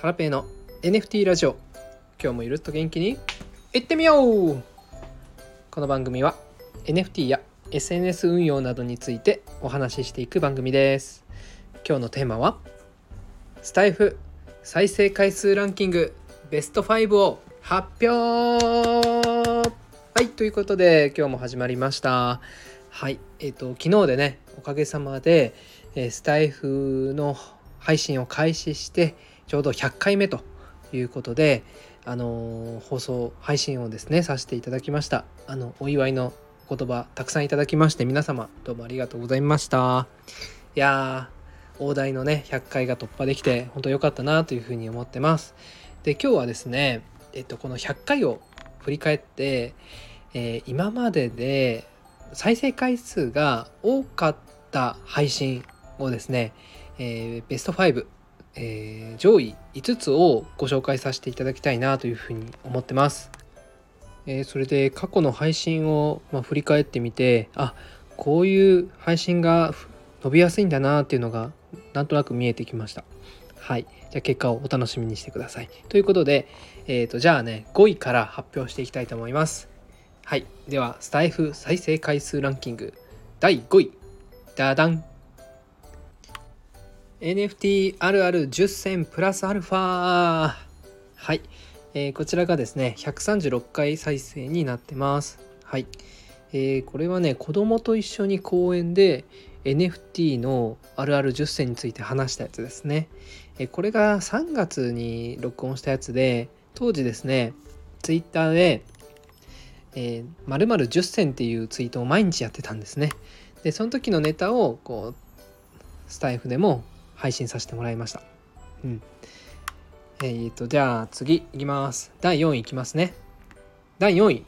ハラペーの NFT ラジオ。今日もゆるっと元気にいってみよう。この番組は NFT や SNS 運用などについてお話ししていく番組です。今日のテーマはスタイフ再生回数ランキングベスト5を発表。はいということで今日も始まりました。はいえっ、ー、と昨日でねおかげさまで、えー、スタイフの配信を開始してちょうど100回目ということで、あの、放送配信をですねさせていただきました。あのお祝いの言葉たくさんいただきまして皆様どうもありがとうございました。いやー大台のね100回が突破できて本当良かったなというふうに思ってます。で今日はですねえっとこの100回を振り返って、えー、今までで再生回数が多かった配信をですね、えー、ベスト5、えー、上位5つをご紹介させていただきたいなというふうに思ってます。えー、それで過去の配信を、まあ、振り返ってみてあこういう配信が伸びやすいんだなっていうのがなんとなく見えてきました。はい。じゃあ結果をお楽しみにしてください。ということで、えー、とじゃあね5位から発表していきたいと思います。はい。では、スタイフ再生回数ランキング第5位。ダダン NFT あるある10選プラスアルファ。はい、えー、こちらがですね136回再生になってます。はい、えー、これはね子供と一緒に公園で NFT のあるある10選について話したやつですね、えー、これが3月に録音したやつで当時ですね Twitter でえー、〇〇10選っていうツイートを毎日やってたんですね。で、その時のネタをこうスタイフでも配信させてもらいました。うん。えー、と、じゃあ次いきます。第4位いきますね。第4位。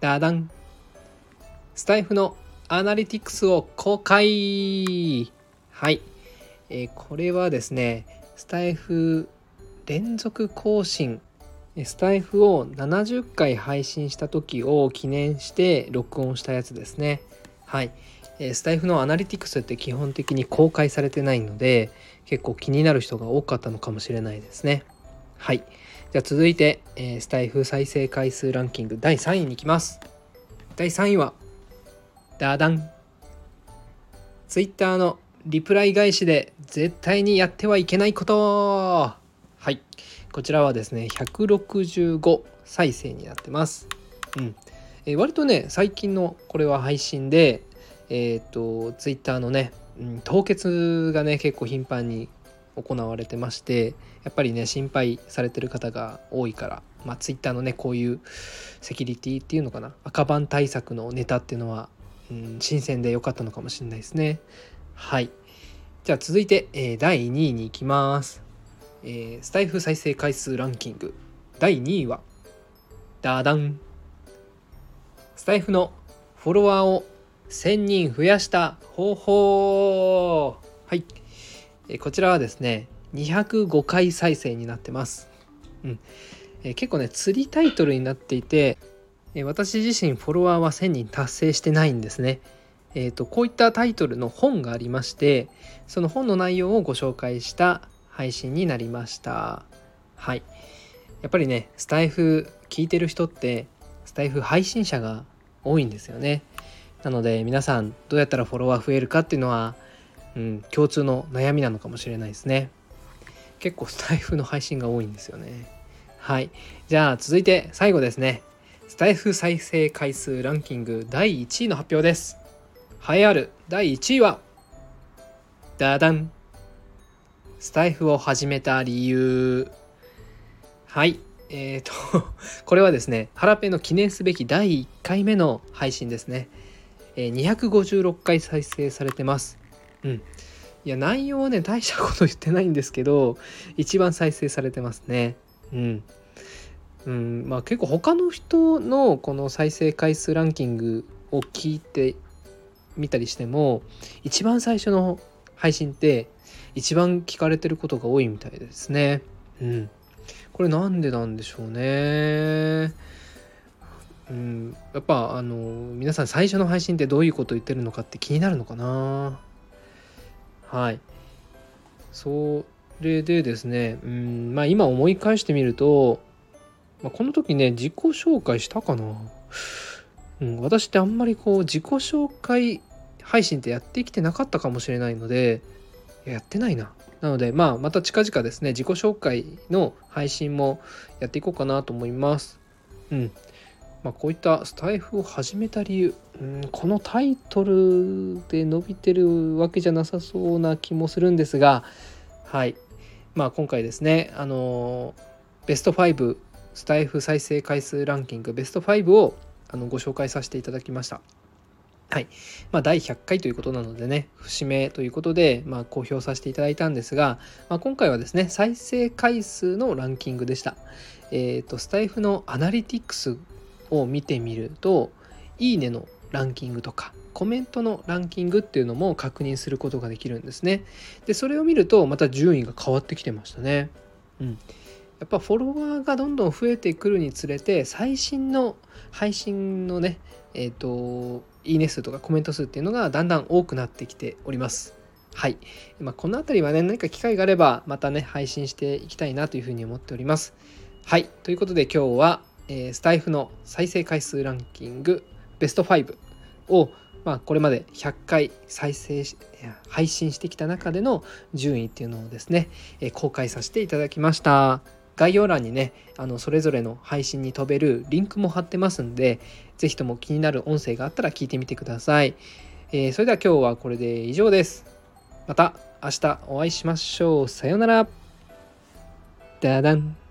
ダダン。スタイフのアナリティクスを公開。はい。えー、これはですね、スタイフ連続更新。スタイフを70回配信した時を記念して録音したやつですね。はい。スタイフのアナリティクスって基本的に公開されてないので結構気になる人が多かったのかもしれないですね。はい。じゃあ続いて、えスタイフ再生回数ランキング第3位に行きます。第3位はダダン。ツイッターのリプライ返しで絶対にやってはいけないこと。はい。こちらはですね165再生になってます。うん。えー、割とね最近のこれは配信でえっ、とツイッターのね、凍結がね結構頻繁に行われてましてやっぱりね心配されてる方が多いからまあツイッターのねこういうセキュリティっていうのかな赤番対策のネタっていうのは、うん、新鮮で良かったのかもしれないですね。はい。じゃあ続いて、えー、第2位に行きます、えー、スタイフ再生回数ランキング。第2位はダダン。スタイフのフォロワーを1000人増やした方法。はい。こちらはですね205回再生になってます、うん。結構ね釣りタイトルになっていて私自身フォロワーは1000人達成してないんですね。えーと、こういったタイトルの本がありましてその本の内容をご紹介した配信になりました。はい。やっぱりねスタイフ聞いてる人ってスタイフ配信者が多いんですよね。なので皆さんどうやったらフォロワー増えるかっていうのは、うん、共通の悩みなのかもしれないですね。結構スタイフの配信が多いんですよね。はい。じゃあ続いて最後ですね。スタイフ再生回数ランキング第1位の発表です。栄えある第1位はダダン。スタイフを始めた理由。はい。えーとこれはですねハラペの記念すべき第1回目の配信ですね。え256回再生されてます。うん。いや、内容はね、大したこと言ってないんですけど、一番再生されてますね。うん。うん、まあ結構他の人のこの再生回数ランキングを聞いてみたりしても、一番最初の配信って一番聞かれてることが多いみたいですね。うん。これなんでなんでしょうね。うん、やっぱあの皆さん最初の配信ってどういうこと言ってるのかって気になるのかな。はい。それでですねうんまあ今思い返してみると、まあ、この時ね自己紹介したかな、うん、私ってあんまりこう自己紹介配信ってやってきてなかったかもしれないのでやってないな。なのでまあまた近々ですね自己紹介の配信もやっていこうかなと思います。うん。まあ、こういったスタイフを始めた理由、うん、このタイトルで伸びてるわけじゃなさそうな気もするんですがはい。まあ今回ですねあのベスト5スタイフ再生回数ランキングベスト5をあのご紹介させていただきました。はい。まあ、第100回ということなのでね節目ということで、まあ、公表させていただいたんですが、まあ、今回はですね再生回数のランキングでした。えっ、ー、とスタイフのアナリティクスを見てみると「いいね」のランキングとかコメントのランキングっていうのも確認することができるんですね。でそれを見るとまた順位が変わってきてましたね。うん、やっぱフォロワーがどんどん増えてくるにつれて最新の配信のねえっ、ー、といいね数とかコメント数っていうのがだんだん多くなってきております。はい。まあ、この辺りはね、何か機会があれば、またね、配信していきたいなというふうに思っております。はい。ということで今日は、えー、スタイフの再生回数ランキングベスト5を、まあ、これまで100回再生し配信してきた中での順位っていうのをですね、えー、公開させていただきました。概要欄にねあのそれぞれの配信に飛べるリンクも貼ってますんで是非とも気になる音声があったら聞いてみてください、えー、それでは今日はこれで以上です。また明日お会いしましょう。さようなら。ダダン。